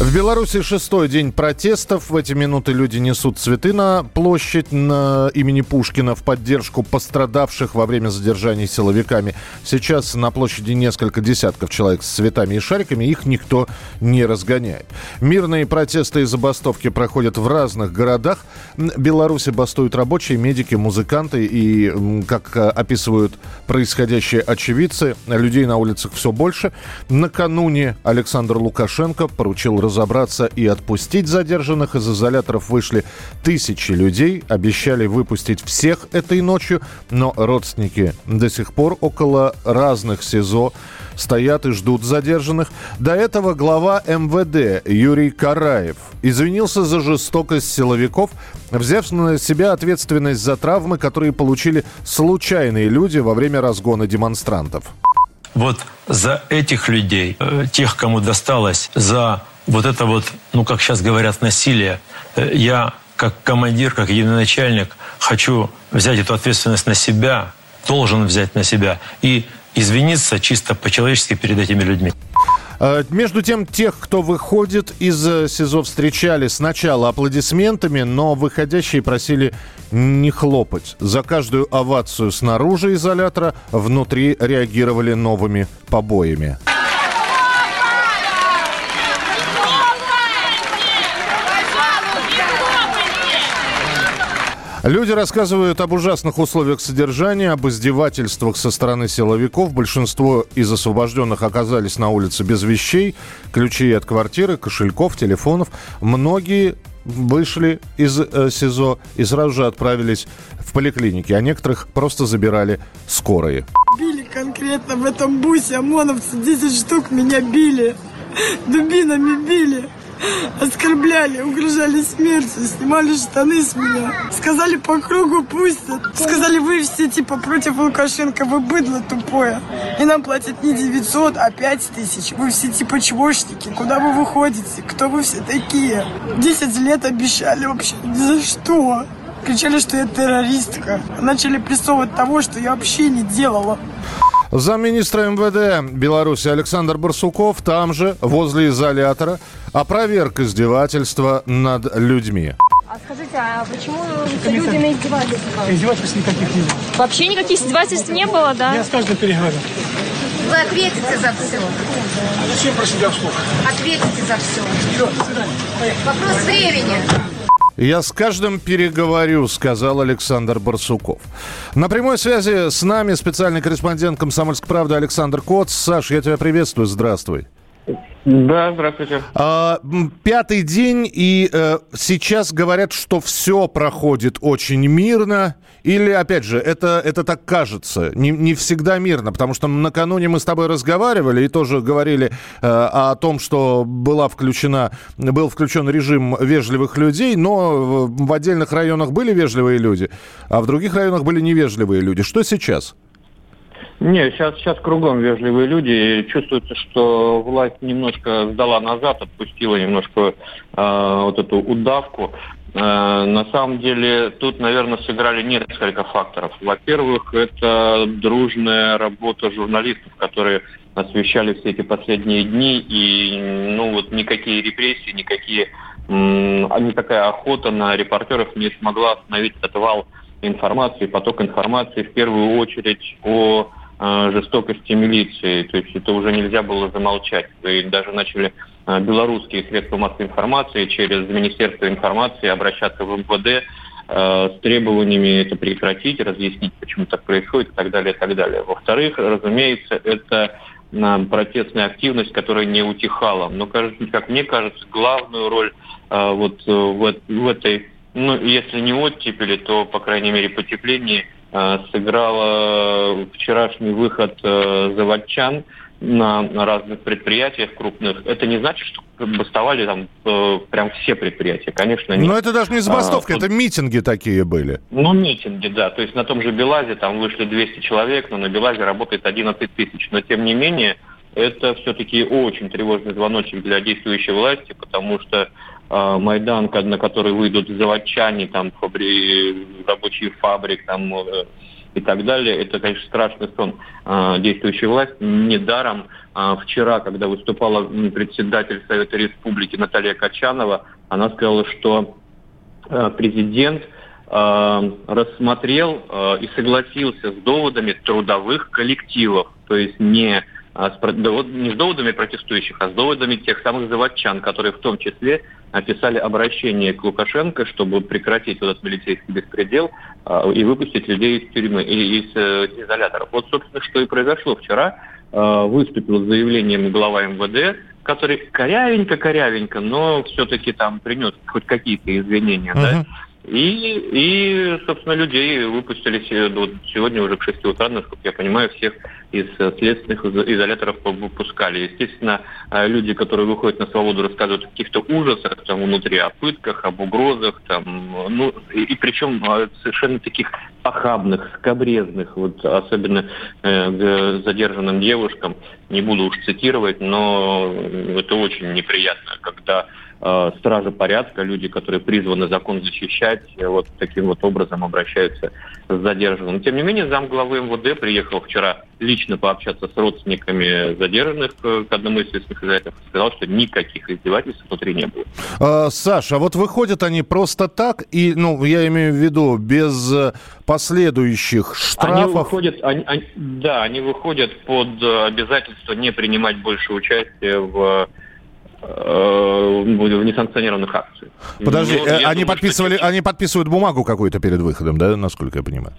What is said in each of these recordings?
В Беларуси шестой день протестов. В эти минуты люди несут цветы на площадь на имени Пушкина в поддержку пострадавших во время задержаний силовиками. Сейчас на площади несколько десятков человек с цветами и шариками. Их никто не разгоняет. Мирные протесты и забастовки проходят в разных городах. В Беларуси бастуют рабочие, медики, музыканты. И, как описывают происходящие очевидцы, людей на улицах все больше. Накануне Александр Лукашенко поручил разобраться и отпустить задержанных. Из изоляторов вышли тысячи людей. Обещали выпустить всех этой ночью. Но родственники до сих пор около разных СИЗО стоят и ждут задержанных. До этого глава МВД Юрий Караев извинился за жестокость силовиков, взяв на себя ответственность за травмы, которые получили случайные люди во время разгона демонстрантов. Вот за этих людей, э, тех, кому досталось, за вот это вот, ну, как сейчас говорят, насилие, э, я как командир, как единоначальник хочу взять эту ответственность на себя, должен взять на себя. И извиниться чисто по-человечески перед этими людьми. Э, между тем, тех, кто выходит из э, СИЗО, встречали сначала аплодисментами, но выходящие просили не хлопать. За каждую овацию снаружи изолятора внутри реагировали новыми побоями. Люди рассказывают об ужасных условиях содержания, об издевательствах со стороны силовиков. Большинство из освобожденных оказались на улице без вещей, ключей от квартиры, кошельков, телефонов. Многие вышли из э, СИЗО и сразу же отправились в поликлиники, а некоторых просто забирали скорые. Били конкретно в этом бусе, ОМОНовцы 10 штук меня били, дубинами били. Оскорбляли, угрожали смертью, снимали штаны с меня. Сказали по кругу пустят. Сказали, вы все типа против Лукашенко, вы быдло тупое. И нам платят не 900, а 5 тысяч. Вы все типа чмошники. Куда вы выходите? Кто вы все такие? 10 лет обещали вообще. Ни за что. Кричали, что я террористка. Начали прессовывать того, что я вообще не делала. Замминистра МВД Беларуси Александр Барсуков там же, возле изолятора, опроверг издевательства над людьми. А скажите, а почему люди на издевательства? Издевательств никаких не было. Вообще никаких издевательств не было, да? Я с каждым переговорил. Вы ответите за все. А зачем про себя вслух? Ответите за все. Вопрос времени. Я с каждым переговорю, сказал Александр Барсуков. На прямой связи с нами специальный корреспондент «Комсомольской правды» Александр Коц. Саш, я тебя приветствую, здравствуй. Да, здравствуйте. А, пятый день, и э, сейчас говорят, что все проходит очень мирно. Или, опять же, это, это так кажется, не, не всегда мирно, потому что накануне мы с тобой разговаривали и тоже говорили э, о том, что была включена, был включен режим вежливых людей, но в отдельных районах были вежливые люди, а в других районах были невежливые люди. Что сейчас? Нет, сейчас, сейчас кругом вежливые люди. Чувствуется, что власть немножко сдала назад, отпустила немножко э, вот эту удавку. Э, на самом деле тут, наверное, сыграли несколько факторов. Во-первых, это дружная работа журналистов, которые освещали все эти последние дни. И ну вот никакие репрессии, никакие, никакая охота на репортеров не смогла остановить этот вал информации, поток информации в первую очередь о жестокости милиции. То есть это уже нельзя было замолчать. И даже начали э, белорусские средства массовой информации через Министерство информации обращаться в МВД э, с требованиями это прекратить, разъяснить, почему так происходит и так далее, и так далее. Во-вторых, разумеется, это протестная активность, которая не утихала. Но, как мне кажется, главную роль вот в, в этой, ну, если не оттепели, то, по крайней мере, потеплении – Э, сыграла вчерашний выход э, заводчан на, разных предприятиях крупных. Это не значит, что бастовали там э, прям все предприятия, конечно. Нет. Но это даже не забастовка, а, это митинги такие были. Ну, митинги, да. То есть на том же Белазе там вышли 200 человек, но на Белазе работает 11 тысяч. Но тем не менее, это все-таки очень тревожный звоночек для действующей власти, потому что Майдан, на который выйдут заводчане, там, фабри... рабочие фабрик, там, э, и так далее, это, конечно, страшный сон э, действующей власти. Недаром э, вчера, когда выступала председатель Совета Республики Наталья Качанова, она сказала, что э, президент э, рассмотрел э, и согласился с доводами трудовых коллективов, то есть не а с, не с доводами протестующих, а с доводами тех самых заводчан, которые в том числе написали обращение к Лукашенко, чтобы прекратить этот милицейский беспредел э, и выпустить людей из тюрьмы, и из э, изоляторов. Вот, собственно, что и произошло вчера. Э, выступил с заявлением глава МВД, который корявенько-корявенько, но все-таки там принес хоть какие-то извинения, uh-huh. да, и, и, собственно, людей выпустили сегодня уже к 6 утра, насколько я понимаю, всех из следственных изоляторов выпускали. Естественно, э, люди, которые выходят на свободу, рассказывают о каких-то ужасах там внутри, о пытках, об угрозах, там, ну, и, и причем э, совершенно таких похабных, скобрезных, вот особенно э, задержанным девушкам, не буду уж цитировать, но это очень неприятно, когда э, стражи порядка, люди, которые призваны закон защищать, э, вот таким вот образом обращаются с задержанным. Тем не менее, зам главы МВД приехал вчера лично пообщаться с родственниками задержанных э, к одному из следственных изоляторов и сказал, что никаких издевательств внутри не было. А, Саша, а вот выходят они просто так, и, ну, я имею в виду, без э, последующих штрафов? Они выходят, они, они, да, они выходят под обязательство не принимать больше участия в в несанкционированных акциях. Подожди, Но, э, они думаю, подписывали, что... они подписывают бумагу какую-то перед выходом, да, насколько я понимаю?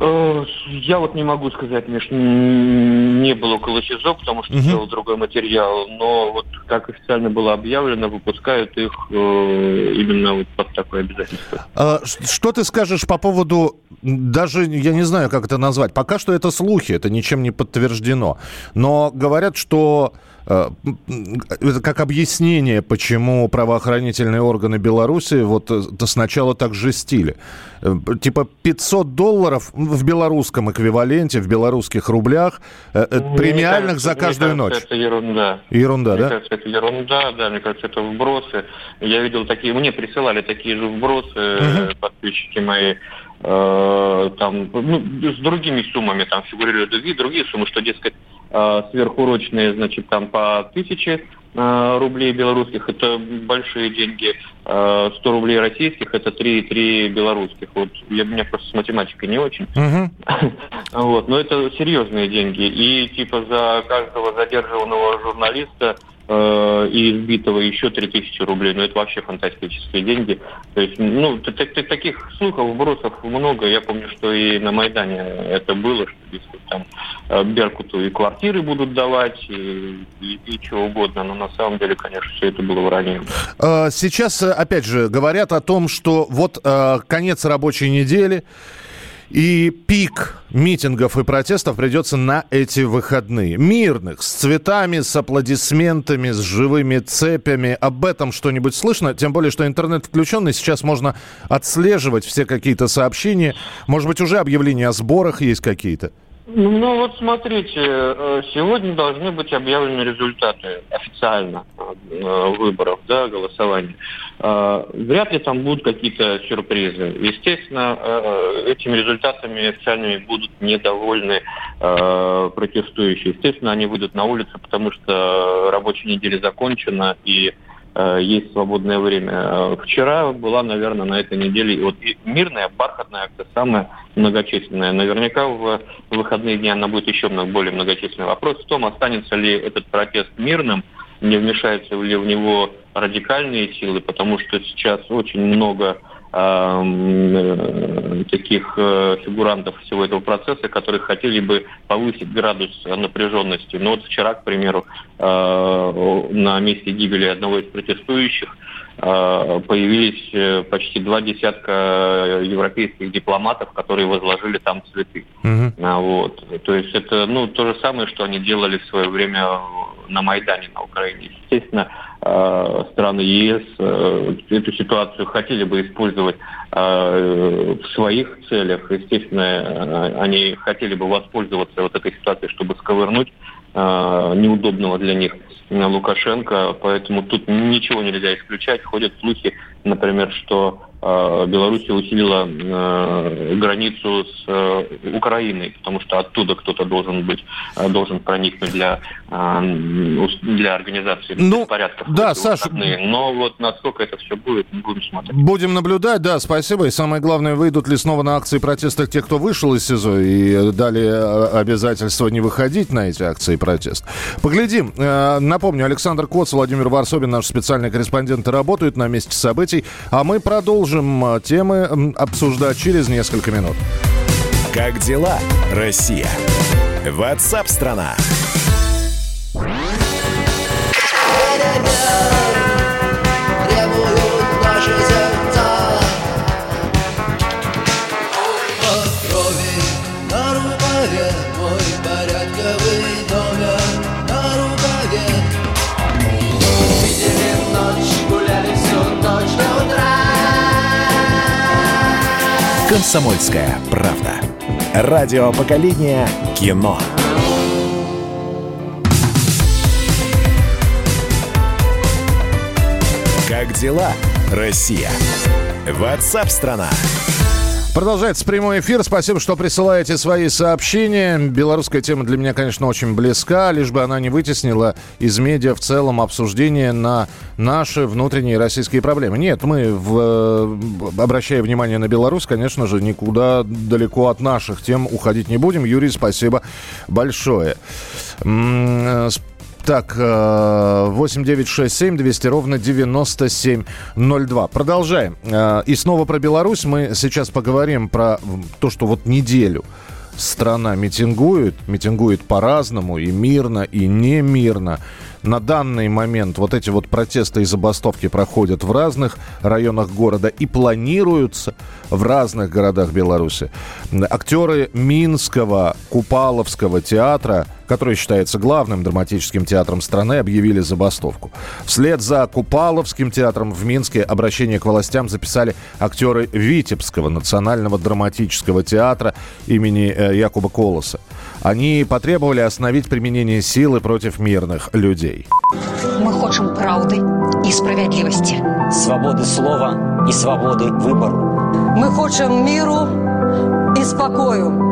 Э, я вот не могу сказать, Миш, не было около СИЗО, потому что угу. Uh другой материал, но вот как официально было объявлено, выпускают их э, именно вот под такое обязательство. А, что ты скажешь по поводу, даже я не знаю, как это назвать, пока что это слухи, это ничем не подтверждено, но говорят, что Э, это как объяснение, почему правоохранительные органы Беларуси вот э, сначала так жестили. Э, типа 500 долларов в белорусском эквиваленте, в белорусских рублях, премиальных кажется, за каждую мне ночь. это ерунда. Ерунда, мне да? кажется, это ерунда, да, мне кажется, это вбросы. Я видел такие, мне присылали такие же вбросы, угу. подписчики мои, там, ну, с другими суммами там фигурируют другие, другие суммы, что, дескать, Э, сверхурочные, значит, там по тысяче э, рублей белорусских, это большие деньги, 100 э, рублей российских, это 3,3 белорусских. Вот я, у меня просто с математикой не очень. Uh-huh. вот, но это серьезные деньги. И типа за каждого задержанного журналиста э, и избитого еще 3000 рублей. Ну, это вообще фантастические деньги. То есть, ну, таких слухов, вбросов много. Я помню, что и на Майдане это было, что если там э, Беркуту и квартиры будут давать, и, и, и чего угодно. Но на самом деле, конечно, все это было враньем. А, сейчас, опять же, говорят о том, что вот э, конец рабочей недели, и пик митингов и протестов придется на эти выходные. Мирных, с цветами, с аплодисментами, с живыми цепями. Об этом что-нибудь слышно? Тем более, что интернет включенный. Сейчас можно отслеживать все какие-то сообщения. Может быть, уже объявления о сборах есть какие-то? Ну вот смотрите, э, сегодня должны быть объявлены результаты официально э, выборов, да, голосования. Э, вряд ли там будут какие-то сюрпризы. Естественно, этими результатами официальными будут недовольны протестующие. Естественно, они выйдут на улицу, потому что рабочая неделя закончена и Э, есть свободное время. Э, вчера была, наверное, на этой неделе вот мирная, бархатная акция, самая многочисленная. Наверняка в выходные дни она будет еще более многочисленная. Вопрос в том, останется ли этот протест мирным, не вмешаются ли в него радикальные силы, потому что сейчас очень много Э, таких э, фигурантов всего этого процесса, которые хотели бы повысить градус напряженности. Но вот вчера, к примеру, э, на месте гибели одного из протестующих появились почти два десятка европейских дипломатов, которые возложили там цветы. Угу. Вот. То есть это ну, то же самое, что они делали в свое время на Майдане на Украине. Естественно, Э, страны ЕС э, эту ситуацию хотели бы использовать э, в своих целях. Естественно, они хотели бы воспользоваться вот этой ситуацией, чтобы сковырнуть неудобного для них Лукашенко, поэтому тут ничего нельзя исключать. Ходят слухи, например, что э, Белоруссия усилила э, границу с э, Украиной, потому что оттуда кто-то должен быть, должен проникнуть для, для организации ну, беспорядков. Да, Саша. Но вот насколько это все будет, будем смотреть. Будем наблюдать, да, спасибо. И самое главное, выйдут ли снова на акции протеста те, кто вышел из СИЗО и дали обязательство не выходить на эти акции протеста. Поглядим. Напомню, Александр Коц, Владимир Варсобин, наш специальный корреспондент, работают на месте событий. А мы продолжим э, темы обсуждать через несколько минут. Как дела, Россия? Ватсап-страна! «Комсомольская правда». Радио поколения кино. Как дела, Россия? Ватсап-страна! Продолжается прямой эфир. Спасибо, что присылаете свои сообщения. Белорусская тема для меня, конечно, очень близка, лишь бы она не вытеснила из медиа в целом обсуждение на наши внутренние российские проблемы. Нет, мы, в, обращая внимание на Беларусь, конечно же, никуда далеко от наших тем уходить не будем. Юрий, спасибо большое. Так, 8967 э, 200 ровно 9702. Продолжаем. Э, и снова про Беларусь. Мы сейчас поговорим про то, что вот неделю страна митингует, митингует по-разному, и мирно, и не мирно. На данный момент вот эти вот протесты и забастовки проходят в разных районах города и планируются в разных городах Беларуси. Актеры Минского Купаловского театра – который считается главным драматическим театром страны, объявили забастовку. Вслед за Купаловским театром в Минске обращение к властям записали актеры Витебского национального драматического театра имени э, Якуба Колоса. Они потребовали остановить применение силы против мирных людей. Мы хотим правды и справедливости. Свободы слова и свободы выбору. Мы хотим миру и спокою.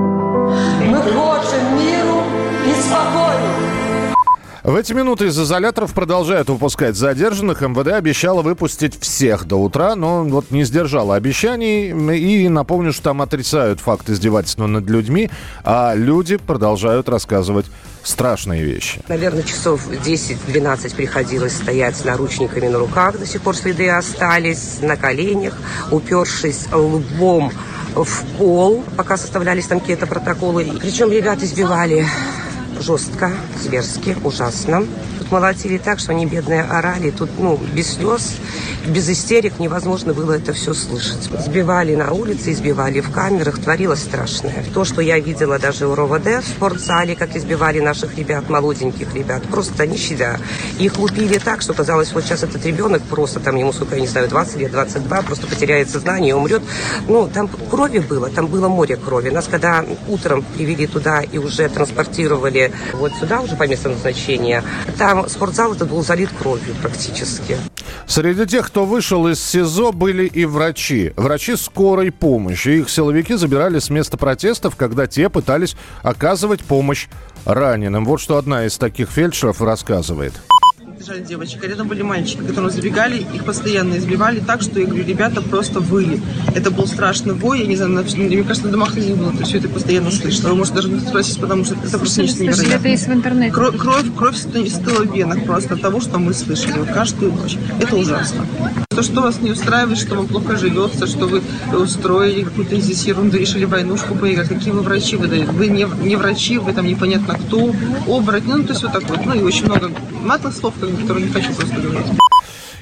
В эти минуты из изоляторов продолжают выпускать задержанных. МВД обещала выпустить всех до утра, но вот не сдержала обещаний. И напомню, что там отрицают факт издевательства над людьми, а люди продолжают рассказывать страшные вещи. Наверное, часов 10-12 приходилось стоять с наручниками на руках. До сих пор следы остались, на коленях, упершись лбом в пол, пока составлялись там какие-то протоколы. Причем ребят избивали жестко, зверски, ужасно. Тут молотили так, что они бедные орали. Тут, ну, без слез, без истерик невозможно было это все слышать. Избивали на улице, избивали в камерах, творилось страшное. То, что я видела даже в РОВД в спортзале, как избивали наших ребят, молоденьких ребят, просто не щадя. Их лупили так, что казалось, вот сейчас этот ребенок просто, там ему, сколько, я не знаю, 20 лет, 22, просто потеряет сознание и умрет. Ну, там крови было, там было море крови. Нас когда утром привели туда и уже транспортировали вот сюда, уже по месту назначения, там спортзал этот был залит кровью практически. Среди тех, кто вышел из СИЗО, были и врачи. Врачи скорой помощи. Их силовики забирали с места протестов, когда те пытались оказывать помощь раненым. Вот что одна из таких фельдшеров рассказывает держали девочек, а рядом были мальчики, которые забегали, их постоянно избивали так, что, я говорю, ребята просто выли. Это был страшный вой, я не знаю, на, мне кажется, на домах не было, то есть все это постоянно слышно. Вы можете даже не спросить, потому что это просто нечто невероятное. это есть в интернете? Кровь, кровь, кровь стыла в венах просто от того, что мы слышали вот каждую ночь. Это ужасно. То, что вас не устраивает, что вам плохо живется, что вы устроили какую-то здесь ерунду, решили войнушку поиграть. Какие вы врачи вы даете? Вы не, не врачи, вы там непонятно кто, оборотни, ну, то есть вот так вот. Ну, и очень много матных слов, которые не хочу просто говорить.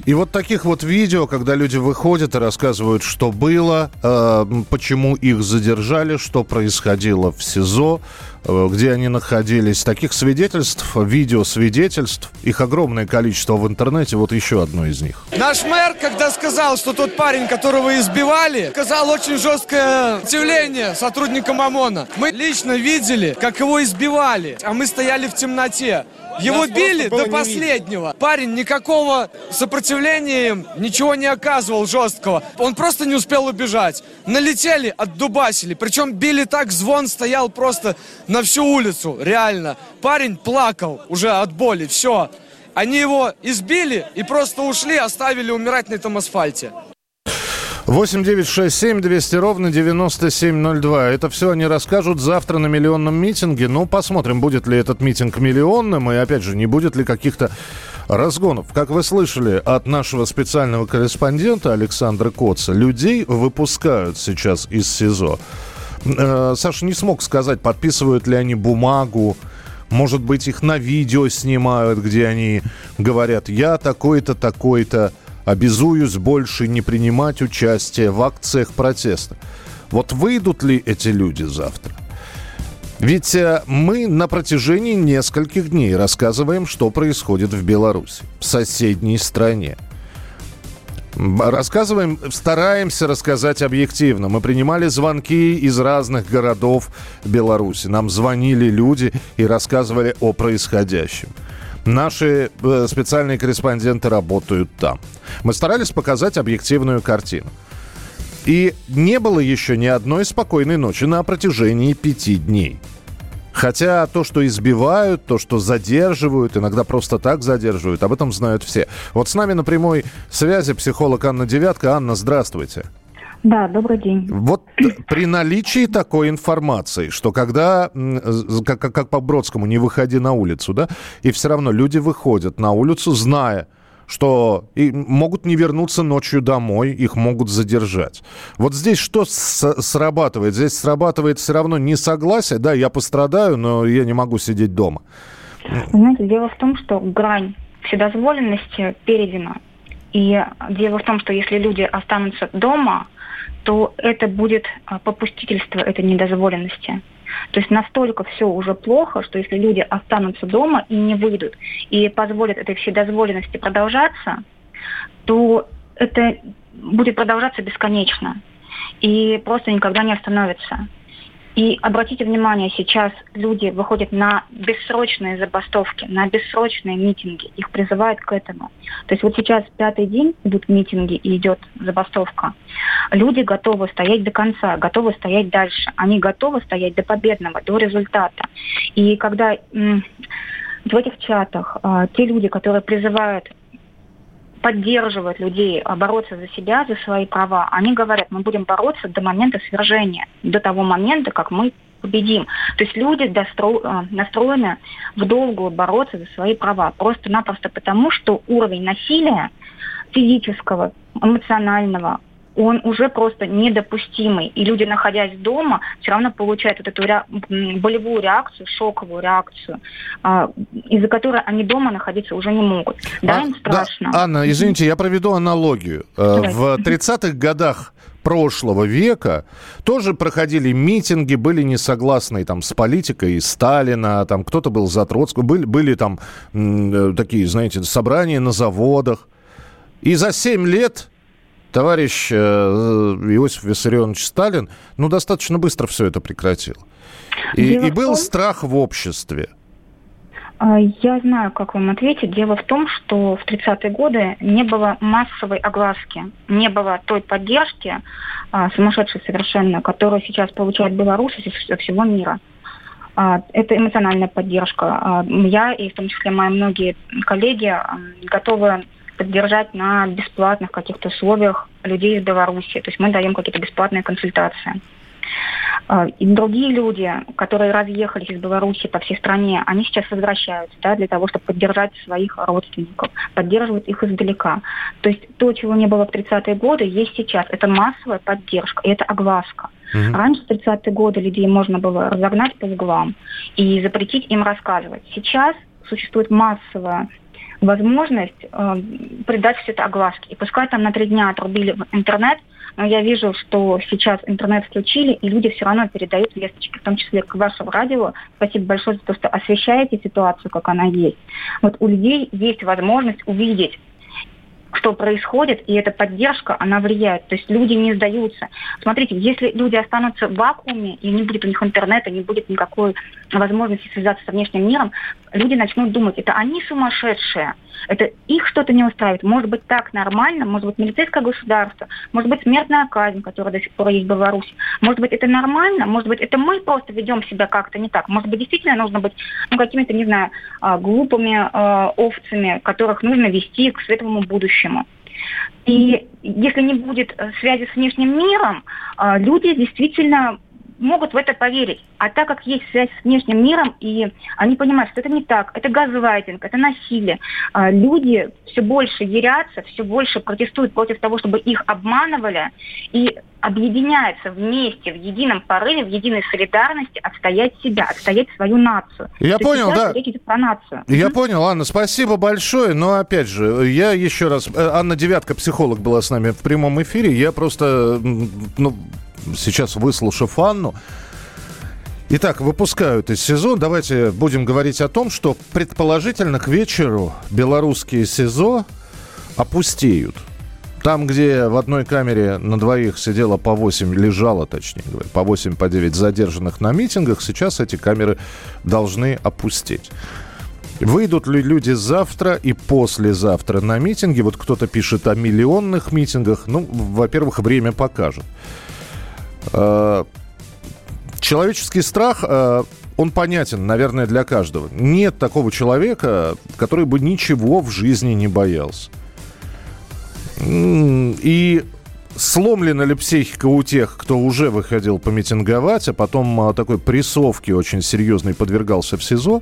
И вот таких вот видео, когда люди выходят и рассказывают, что было, э, почему их задержали, что происходило в СИЗО, э, где они находились. Таких свидетельств, видеосвидетельств, их огромное количество в интернете. Вот еще одно из них. Наш мэр, когда сказал, что тот парень, которого избивали, сказал очень жесткое сопротивление сотрудникам ОМОНа. Мы лично видели, как его избивали, а мы стояли в темноте. Его били до последнего. Парень никакого сопротивления им ничего не оказывал жесткого. Он просто не успел убежать. Налетели, отдубасили. Причем били так, звон стоял просто на всю улицу. Реально. Парень плакал уже от боли. Все. Они его избили и просто ушли, оставили умирать на этом асфальте. 8 9 6 7 200 ровно 9702. Это все они расскажут завтра на миллионном митинге. Ну, посмотрим, будет ли этот митинг миллионным. И, опять же, не будет ли каких-то разгонов. Как вы слышали от нашего специального корреспондента Александра Коца, людей выпускают сейчас из СИЗО. Э, Саша не смог сказать, подписывают ли они бумагу, может быть, их на видео снимают, где они говорят, я такой-то, такой-то обязуюсь больше не принимать участие в акциях протеста. Вот выйдут ли эти люди завтра? Ведь э, мы на протяжении нескольких дней рассказываем, что происходит в Беларуси, в соседней стране. Рассказываем, стараемся рассказать объективно. Мы принимали звонки из разных городов Беларуси. Нам звонили люди и рассказывали о происходящем. Наши э, специальные корреспонденты работают там. Мы старались показать объективную картину. И не было еще ни одной спокойной ночи на протяжении пяти дней. Хотя то, что избивают, то, что задерживают, иногда просто так задерживают, об этом знают все. Вот с нами на прямой связи психолог Анна Девятка. Анна, здравствуйте. Да, добрый день. Вот при наличии такой информации, что когда, как, как по Бродскому, не выходи на улицу, да, и все равно люди выходят на улицу, зная, что и могут не вернуться ночью домой, их могут задержать. Вот здесь что с- срабатывает? Здесь срабатывает все равно несогласие, да, я пострадаю, но я не могу сидеть дома. Знаете, дело в том, что грань вседозволенности передана. И дело в том, что если люди останутся дома, то это будет а, попустительство этой недозволенности. То есть настолько все уже плохо, что если люди останутся дома и не выйдут, и позволят этой вседозволенности продолжаться, то это будет продолжаться бесконечно и просто никогда не остановится. И обратите внимание, сейчас люди выходят на бессрочные забастовки, на бессрочные митинги. Их призывают к этому. То есть вот сейчас пятый день идут митинги и идет забастовка. Люди готовы стоять до конца, готовы стоять дальше. Они готовы стоять до победного, до результата. И когда в этих чатах а, те люди, которые призывают поддерживают людей а, бороться за себя, за свои права, они говорят, мы будем бороться до момента свержения, до того момента, как мы победим. То есть люди достро... А, настроены в долгую бороться за свои права. Просто-напросто потому, что уровень насилия физического, эмоционального, он уже просто недопустимый. И люди, находясь дома, все равно получают вот эту ре... болевую реакцию, шоковую реакцию, а, из-за которой они дома находиться уже не могут. Да, а, им страшно. Да, Анна, извините, я проведу аналогию. Э, Давайте. В 30-х годах прошлого века тоже проходили митинги, были не согласны там с политикой Сталина, там кто-то был за Троцкого, были, были там м, такие, знаете, собрания на заводах. И за 7 лет товарищ э, Иосиф Виссарионович Сталин, ну, достаточно быстро все это прекратил. И, и был страх в обществе. А, я знаю, как вам ответить. Дело в том, что в 30-е годы не было массовой огласки, не было той поддержки, а, сумасшедшей совершенно, которую сейчас получает Беларусь из всего мира. А, это эмоциональная поддержка. Я и в том числе мои многие коллеги готовы поддержать на бесплатных каких-то условиях людей из Беларуси. То есть мы даем какие-то бесплатные консультации. А, и другие люди, которые разъехались из Беларуси по всей стране, они сейчас возвращаются да, для того, чтобы поддержать своих родственников, поддерживать их издалека. То есть то, чего не было в 30-е годы, есть сейчас. Это массовая поддержка, и это огласка. Mm-hmm. Раньше, в 30-е годы, людей можно было разогнать по углам и запретить им рассказывать. Сейчас существует массовая возможность э, придать все это огласке. И пускай там на три дня отрубили в интернет, но я вижу, что сейчас интернет включили, и люди все равно передают весточки, в том числе к вашему радио. Спасибо большое за то, что освещаете ситуацию, как она есть. Вот у людей есть возможность увидеть что происходит, и эта поддержка, она влияет. То есть люди не сдаются. Смотрите, если люди останутся в вакууме, и не будет у них интернета, не будет никакой возможности связаться со внешним миром, люди начнут думать, это они сумасшедшие, это их что-то не устраивает. Может быть так нормально, может быть милицейское государство, может быть смертная казнь, которая до сих пор есть в Беларуси. Может быть это нормально, может быть это мы просто ведем себя как-то не так. Может быть действительно нужно быть ну, какими-то, не знаю, а, глупыми э, овцами, которых нужно вести к светлому будущему. И если не будет э, связи с внешним миром, э, люди действительно могут в это поверить. А так как есть связь с внешним миром, и они понимают, что это не так, это газлайтинг, это насилие, а, люди все больше ярятся, все больше протестуют против того, чтобы их обманывали, и объединяются вместе в едином порыве, в единой солидарности отстоять себя, отстоять свою нацию. Я То понял, да. Речь идет про нацию. Я понял, Анна, спасибо большое. Но опять же, я еще раз... э, Анна Девятка, психолог, была с нами в прямом эфире. Я просто, ну, сейчас выслушав Анну, Итак, выпускают из СИЗО. Давайте будем говорить о том, что предположительно к вечеру белорусские СИЗО опустеют. Там, где в одной камере на двоих сидело по 8, лежало, точнее говоря, по 8, по 9 задержанных на митингах, сейчас эти камеры должны опустить. Выйдут ли люди завтра и послезавтра на митинги? Вот кто-то пишет о миллионных митингах. Ну, во-первых, время покажет. Э, Человеческий страх, э, он понятен, наверное, для каждого. Нет такого человека, который бы ничего в жизни не боялся. И сломлена ли психика у тех, кто уже выходил помитинговать, а потом а, такой прессовке очень серьезной подвергался в СИЗО,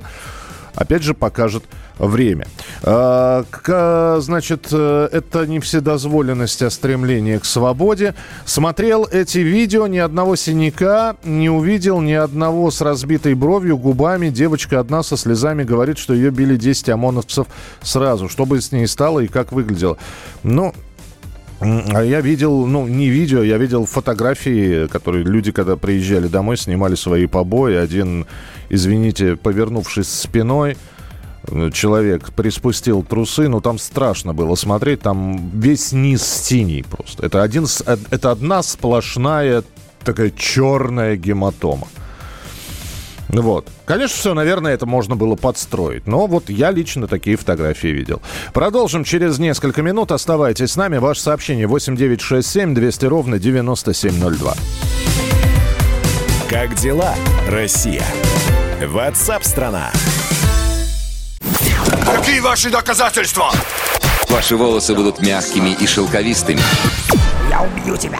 опять же покажет время. А, значит, э, это не вседозволенность, а стремление к свободе. Смотрел эти видео, ни одного синяка не увидел, ни одного с разбитой бровью, губами. Девочка одна со слезами говорит, что ее били 10 ОМОНовцев сразу. Что бы с ней стало и как выглядело. Ну, А я видел, ну, не видео, я видел фотографии, которые люди, когда приезжали домой, снимали свои побои. Один, извините, повернувшись спиной, э, человек приспустил трусы, ну, там страшно было смотреть, там весь низ синий просто. Это, один, э, это одна сплошная такая черная гематома. Вот. Конечно, все, наверное, это можно было подстроить. Но вот я лично такие фотографии видел. Продолжим через несколько минут. Оставайтесь с нами. Ваше сообщение 8967 200 ровно 9702. Как дела, Россия? Ватсап-страна! Какие ваши доказательства? Ваши волосы будут мягкими и шелковистыми. Я убью тебя.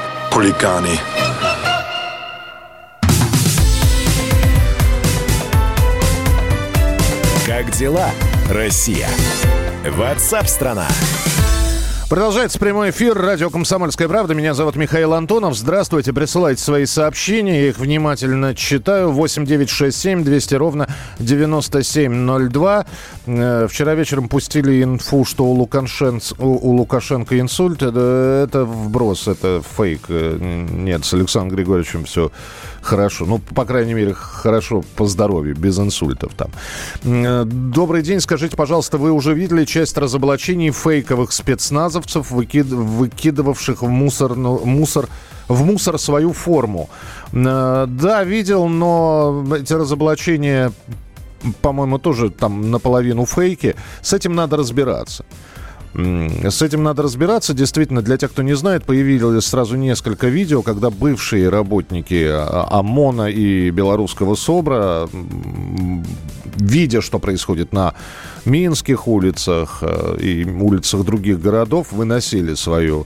Хулиганы. Как дела, Россия? Ватсап-страна! Продолжается прямой эфир. Радио «Комсомольская правда». Меня зовут Михаил Антонов. Здравствуйте. Присылайте свои сообщения. Я их внимательно читаю. 8967 200 ровно 9702. Э, Вчера вечером пустили инфу, что у, Лукашенц- у- у Лукашенко инсульт. Это, это вброс, это фейк. Э, Нет, с Александром Григорьевичем все хорошо. Ну, по крайней мере, хорошо по здоровью, без инсультов там. Э, Добрый день. Скажите, пожалуйста, вы уже видели часть разоблачений фейковых спецназовцев, выкид- выкидывавших в мусор, ну, мусор в мусор свою форму. Э, Да, видел, но эти разоблачения, по-моему, тоже там наполовину фейки. С этим надо разбираться. С этим надо разбираться. Действительно, для тех, кто не знает, появилось сразу несколько видео, когда бывшие работники а, ОМОНа и белорусского СОБРа, видя, что происходит на минских улицах э, и улицах других городов, выносили свою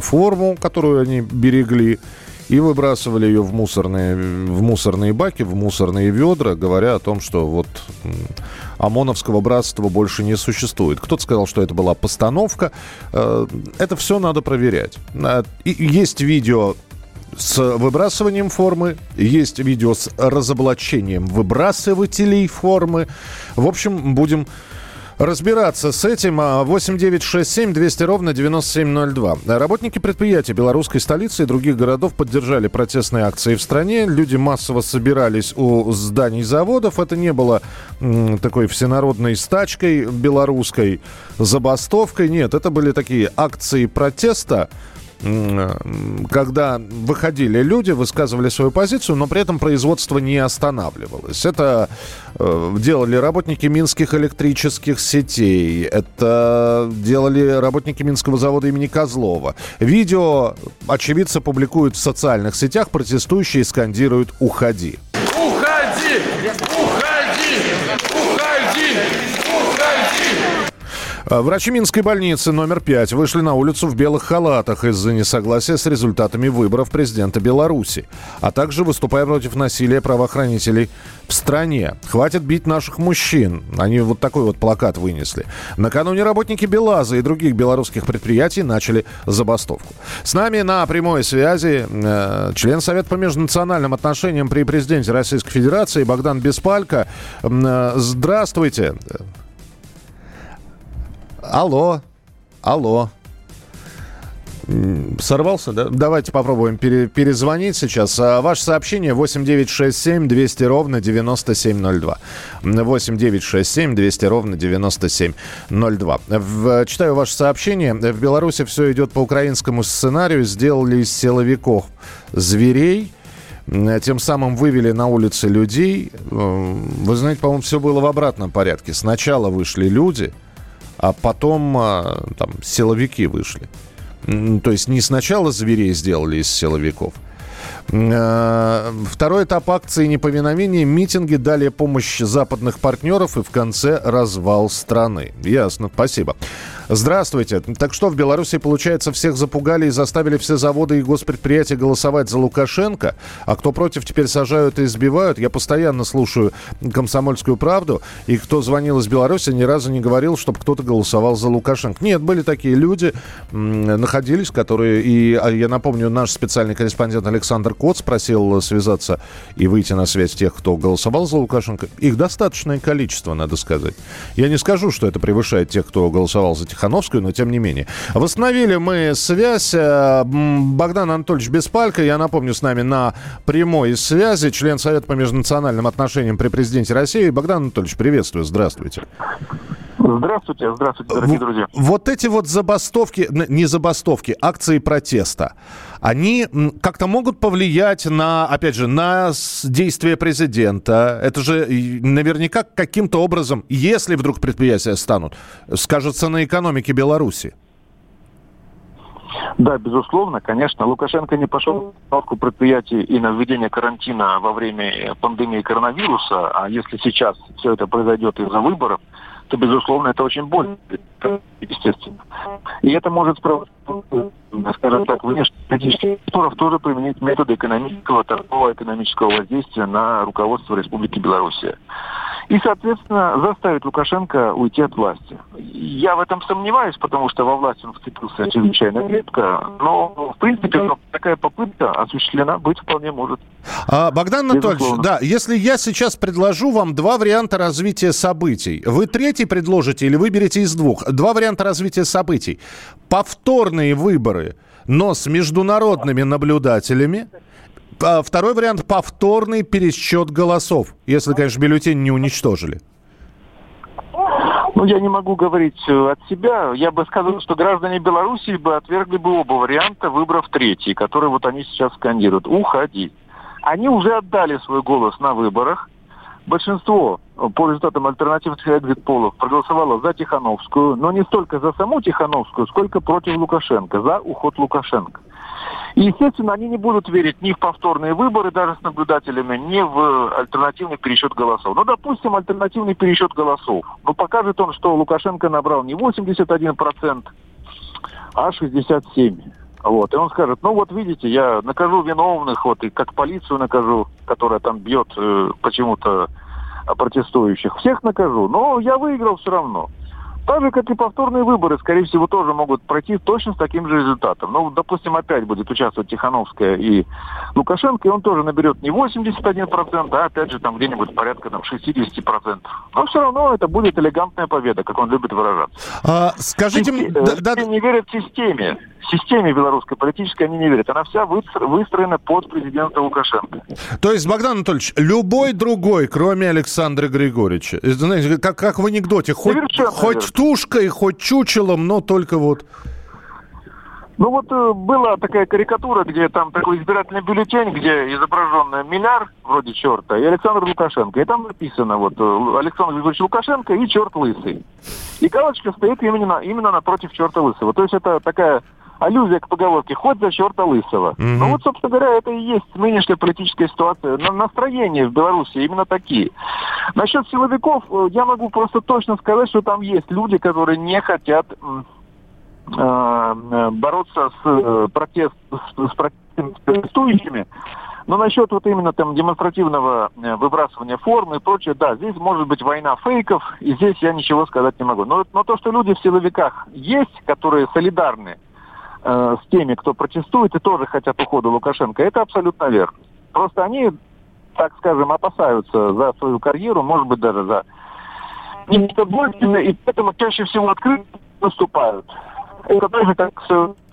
форму, которую они берегли, и выбрасывали ее в мусорные, в мусорные баки, в мусорные ведра, говоря о том, что вот ОМОНовского братства больше не существует. Кто-то сказал, что это была постановка. Э, это все надо проверять. Э, есть видео с выбрасыванием формы, есть видео с разоблачением выбрасывателей формы. В общем, будем разбираться с этим. 8 9 6 7 200 ровно 9702. Работники предприятий белорусской столицы и других городов поддержали протестные акции в стране. Люди массово собирались у зданий заводов. Это не было такой всенародной стачкой белорусской, забастовкой. Нет, это были такие акции протеста когда выходили люди, высказывали свою позицию, но при этом производство не останавливалось. Это э, делали работники минских электрических сетей, это делали работники Минского завода имени Козлова. Видео очевидцы публикуют в социальных сетях, протестующие скандируют «Уходи». Уходи! Уходи! Уходи! А, врачи Минской больницы номер 5 вышли на улицу в белых халатах из-за несогласия с результатами выборов президента Беларуси, а также выступая против насилия правоохранителей в стране. «Хватит бить наших мужчин». Они вот такой вот плакат вынесли. Накануне работники БелАЗа и других белорусских предприятий начали забастовку. С нами на прямой связи э, член Совета по межнациональным отношениям при президенте Российской Федерации Богдан Беспалько. Э, здравствуйте. Алло, алло. Сорвался, да? Давайте попробуем пере, перезвонить сейчас. А, ваше сообщение 8967 200 ровно 9702. 8967 200 ровно 9702. В, читаю ваше сообщение. В Беларуси все идет по украинскому сценарию. Сделали из силовиков зверей. Тем самым вывели на улицы людей. Вы знаете, по-моему, все было в обратном порядке. Сначала вышли люди – а потом а, там силовики вышли. То есть не сначала зверей сделали из силовиков, а, Второй этап акции неповиновения. Митинги, далее помощь западных партнеров и в конце развал страны. Ясно, спасибо. Здравствуйте. Так что в Беларуси, получается, всех запугали и заставили все заводы и госпредприятия голосовать за Лукашенко, а кто против, теперь сажают и избивают. Я постоянно слушаю «Комсомольскую правду», и кто звонил из Беларуси, ни разу не говорил, чтобы кто-то голосовал за Лукашенко. Нет, были такие люди, находились, которые... И а я напомню, наш специальный корреспондент Александр Кот спросил связаться и выйти на связь тех, кто голосовал за Лукашенко. Их достаточное количество, надо сказать. Я не скажу, что это превышает тех, кто голосовал за Тихановскую, но тем не менее. Восстановили мы связь. Э, Богдан Анатольевич Беспалько, я напомню, с нами на прямой связи, член Совета по межнациональным отношениям при президенте России. Богдан Анатольевич, приветствую, здравствуйте. Здравствуйте, здравствуйте, дорогие в, друзья. Вот эти вот забастовки, не забастовки, акции протеста, они как-то могут повлиять на, опять же, на действия президента. Это же наверняка каким-то образом, если вдруг предприятия станут, скажется на экономике Беларуси. Да, безусловно, конечно. Лукашенко не пошел в ставку предприятий и на введение карантина во время пандемии коронавируса, а если сейчас все это произойдет из-за выборов, то, безусловно, это очень больно, естественно. И это может спровоцировать, скажем так, внешнеполитических споров тоже применить методы экономического, торгового экономического воздействия на руководство Республики Белоруссия и, соответственно, заставить Лукашенко уйти от власти. Я в этом сомневаюсь, потому что во власть он вцепился чрезвычайно крепко, но, в принципе, такая попытка осуществлена быть вполне может. А, Богдан Анатольевич, Безусловно. да, если я сейчас предложу вам два варианта развития событий, вы третий предложите или выберете из двух? Два варианта развития событий. Повторные выборы, но с международными наблюдателями – второй вариант – повторный пересчет голосов, если, конечно, бюллетень не уничтожили. Ну, я не могу говорить э, от себя. Я бы сказал, что граждане Беларуси бы отвергли бы оба варианта, выбрав третий, который вот они сейчас скандируют. Уходи. Они уже отдали свой голос на выборах. Большинство по результатам альтернативных экзит-полов проголосовало за Тихановскую, но не столько за саму Тихановскую, сколько против Лукашенко, за уход Лукашенко. Естественно, они не будут верить ни в повторные выборы даже с наблюдателями, ни в альтернативный пересчет голосов. Ну, допустим, альтернативный пересчет голосов. Но покажет он, что Лукашенко набрал не 81%, а 67%. Вот. И он скажет, ну вот видите, я накажу виновных, вот, и как полицию накажу, которая там бьет э, почему-то протестующих. Всех накажу, но я выиграл все равно. Так же, как и повторные выборы, скорее всего, тоже могут пройти точно с таким же результатом. Ну, допустим, опять будет участвовать Тихановская и Лукашенко, и он тоже наберет не 81%, а опять же там где-нибудь порядка там 60%. Но все равно это будет элегантная победа, как он любит выражаться. А, скажите... Системе, да, да... не верят системе. Системе белорусской политической они не верят. Она вся выстроена под президента Лукашенко. То есть, Богдан Анатольевич, любой другой, кроме Александра Григорьевича, знаете, как, как в анекдоте, хоть, хоть тушкой, хоть чучелом, но только вот... Ну вот э, была такая карикатура, где там такой избирательный бюллетень, где изображен миллиард вроде черта и Александр Лукашенко. И там написано вот э, Александр Григорьевич Лукашенко и черт лысый. И галочка стоит именно, именно напротив черта лысого. То есть это такая аллюзия к поговорке «хоть за черта лысого». Mm-hmm. Ну вот, собственно говоря, это и есть нынешняя политическая ситуация. На настроения в Беларуси именно такие. Насчет силовиков, э, я могу просто точно сказать, что там есть люди, которые не хотят э, бороться с, э, протест, с, с протестующими. Но насчет вот именно там демонстративного выбрасывания формы и прочее, да, здесь может быть война фейков, и здесь я ничего сказать не могу. Но, но то, что люди в силовиках есть, которые солидарны э, с теми, кто протестует и тоже хотят ухода Лукашенко, это абсолютно верно. Просто они, так скажем, опасаются за свою карьеру, может быть, даже за нестабильность, и поэтому чаще всего открыто выступают. Это так же, как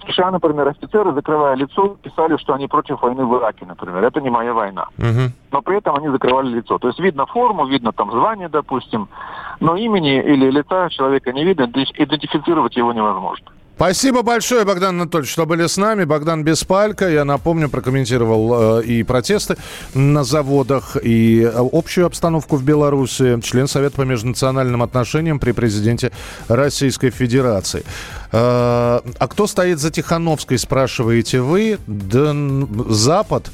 США, например, офицеры, закрывая лицо, писали, что они против войны в Ираке, например. Это не моя война. Угу. Но при этом они закрывали лицо. То есть видно форму, видно там звание, допустим, но имени или лица человека не видно, идентифицировать его невозможно. Спасибо большое, Богдан Анатольевич, что были с нами. Богдан Беспалько, я напомню, прокомментировал э, и протесты на заводах, и общую обстановку в Беларуси. Член Совета по межнациональным отношениям при президенте Российской Федерации. Э, а кто стоит за Тихановской, спрашиваете вы? Да Запад.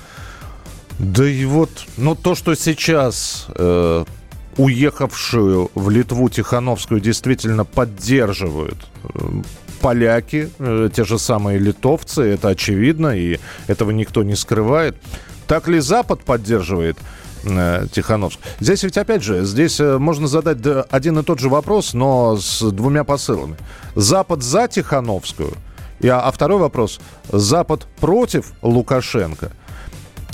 Да и вот, ну то, что сейчас э, уехавшую в Литву Тихановскую действительно поддерживают поляки, э, те же самые литовцы, это очевидно, и этого никто не скрывает. Так ли Запад поддерживает э, Тихановск? Здесь ведь, опять же, здесь э, можно задать один и тот же вопрос, но с двумя посылами. Запад за Тихановскую, и, а, а второй вопрос, Запад против Лукашенко.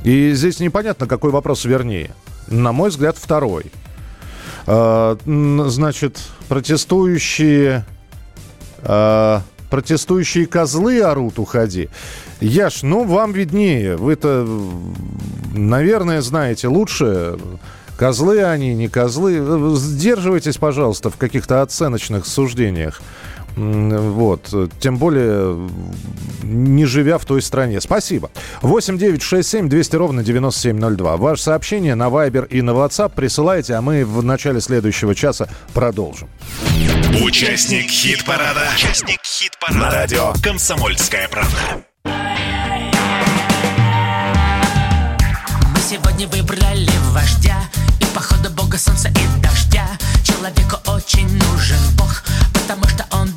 И здесь непонятно, какой вопрос вернее. На мой взгляд, второй. Значит, протестующие протестующие козлы орут, уходи. Яш, ну вам виднее. Вы-то, наверное, знаете лучше. Козлы они, не козлы. Сдерживайтесь, пожалуйста, в каких-то оценочных суждениях. Вот. Тем более, не живя в той стране. Спасибо. 8 9 6 7 200 ровно 9702. Ваше сообщение на Viber и на WhatsApp присылайте, а мы в начале следующего часа продолжим. Участник хит-парада. Участник хит-парада. На радио «Комсомольская правда». Мы сегодня выбрали вождя И походу бога солнца и дождя Человеку очень нужен бог Потому что он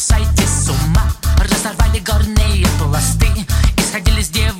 сойти с ума. Разорвали горные пласты. И сходили с девушками